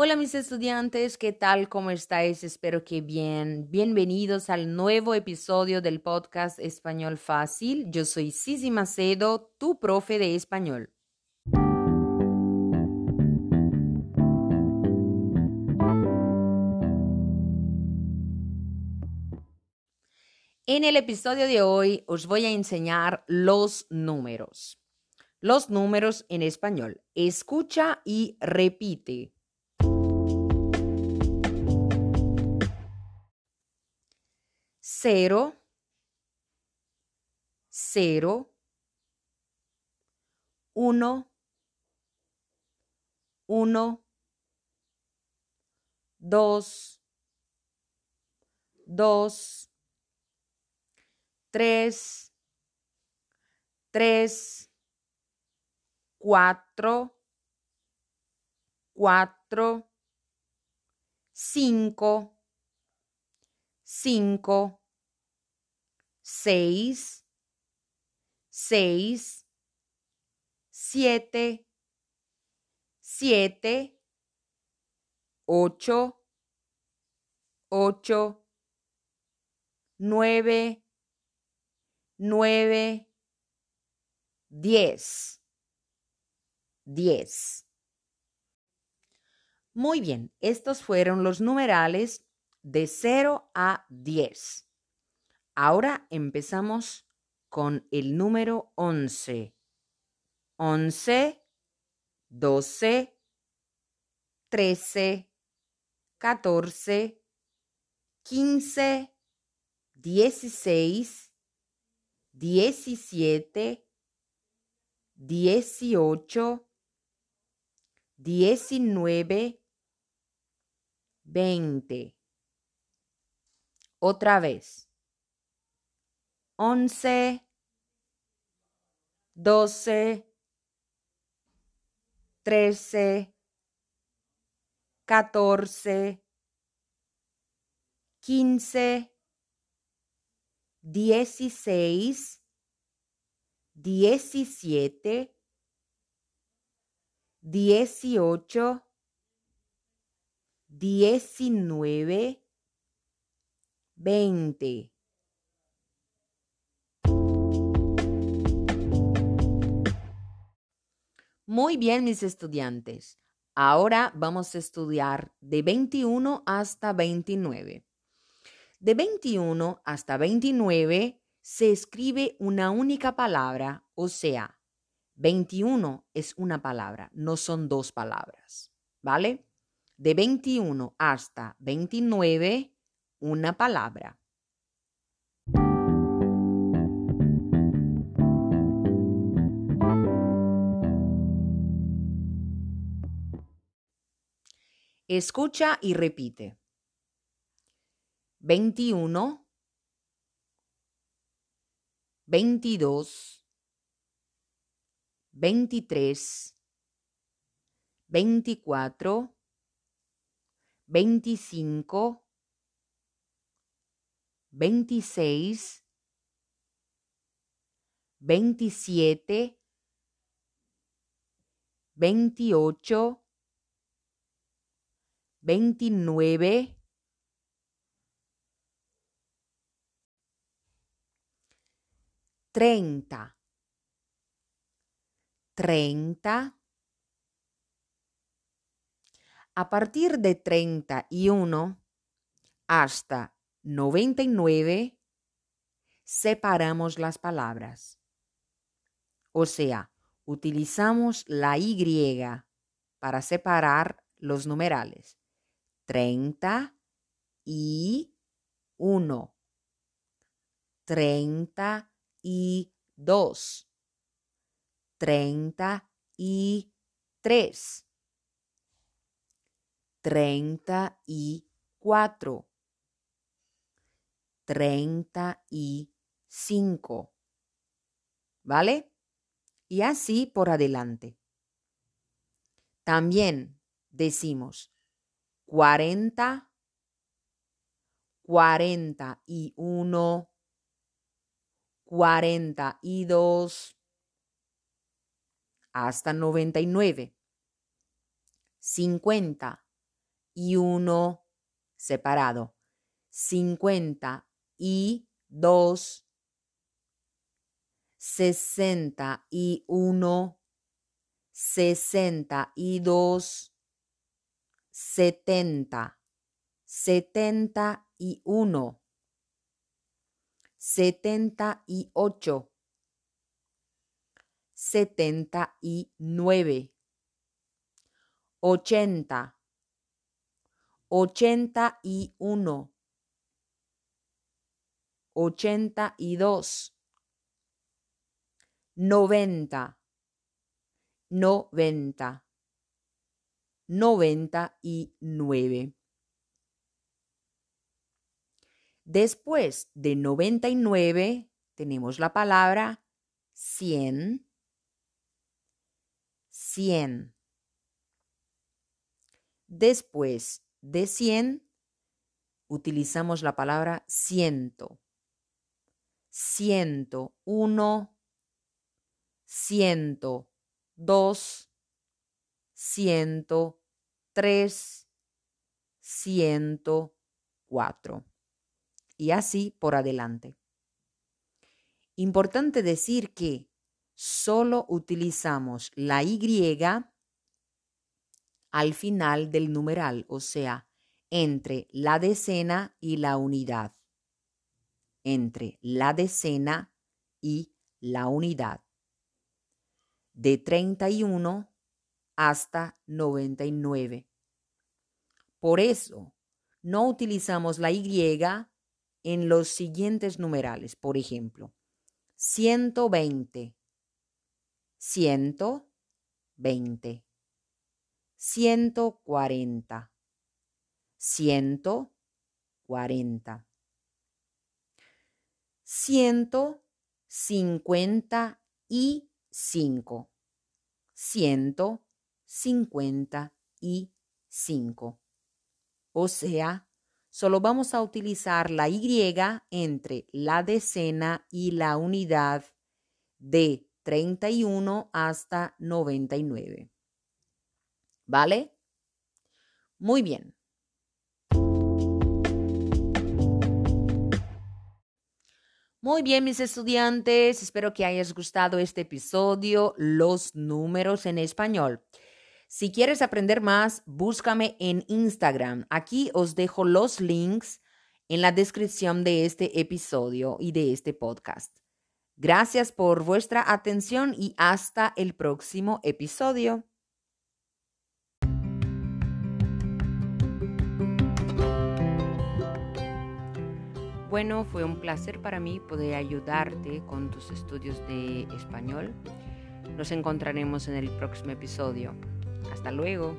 Hola mis estudiantes, ¿qué tal? ¿Cómo estáis? Espero que bien. Bienvenidos al nuevo episodio del podcast Español Fácil. Yo soy Sisi Macedo, tu profe de español. En el episodio de hoy os voy a enseñar los números. Los números en español. Escucha y repite. Cero, cero, uno, uno, dos, dos, tres, tres, cuatro, cuatro, cinco, cinco, seis, seis, siete, siete, ocho, ocho, nueve, nueve, diez, diez. Muy bien, estos fueron los numerales de 0 a 10. Ahora empezamos con el número 11. 11, 12, 13, 14, 15, 16, 17, 18, 19, 20. Otra vez. 11, 12, 13, 14, 15, 16, 17, 18, 19, 20. Muy bien, mis estudiantes. Ahora vamos a estudiar de 21 hasta 29. De 21 hasta 29 se escribe una única palabra, o sea, 21 es una palabra, no son dos palabras, ¿vale? De 21 hasta 29, una palabra. Escucha y repite. 21, 22, 23, 24, 25, 26, 27, 28, 29, 30, 30. A partir de 31 hasta 99 separamos las palabras. O sea, utilizamos la Y para separar los numerales. 30 y 1. 30 y 2. 30 y 3. 30 y 4. 35. ¿Vale? Y así por adelante. También decimos 40, 41, 42, hasta 99, 50, y uno separado. Cincuenta y dos. Sesenta y uno. Sesenta y dos. Setenta. Setenta y uno. Setenta y ocho. Setenta y nueve. Ochenta ochenta y uno, ochenta y dos, noventa, noventa, noventa y nueve. Después de noventa y nueve tenemos la palabra cien, cien. Después de 100 utilizamos la palabra ciento. Ciento uno, ciento dos, ciento tres, ciento cuatro. Y así por adelante. Importante decir que solo utilizamos la Y al final del numeral, o sea, entre la decena y la unidad. Entre la decena y la unidad. De 31 hasta 99. Por eso, no utilizamos la Y en los siguientes numerales. Por ejemplo, 120, 120 ciento cuarenta, ciento cuarenta, ciento cincuenta y cinco, ciento cincuenta y cinco. O sea, solo vamos a utilizar la Y entre la decena y la unidad de 31 hasta 99. ¿Vale? Muy bien. Muy bien, mis estudiantes, espero que hayas gustado este episodio, los números en español. Si quieres aprender más, búscame en Instagram. Aquí os dejo los links en la descripción de este episodio y de este podcast. Gracias por vuestra atención y hasta el próximo episodio. Bueno, fue un placer para mí poder ayudarte con tus estudios de español. Nos encontraremos en el próximo episodio. Hasta luego.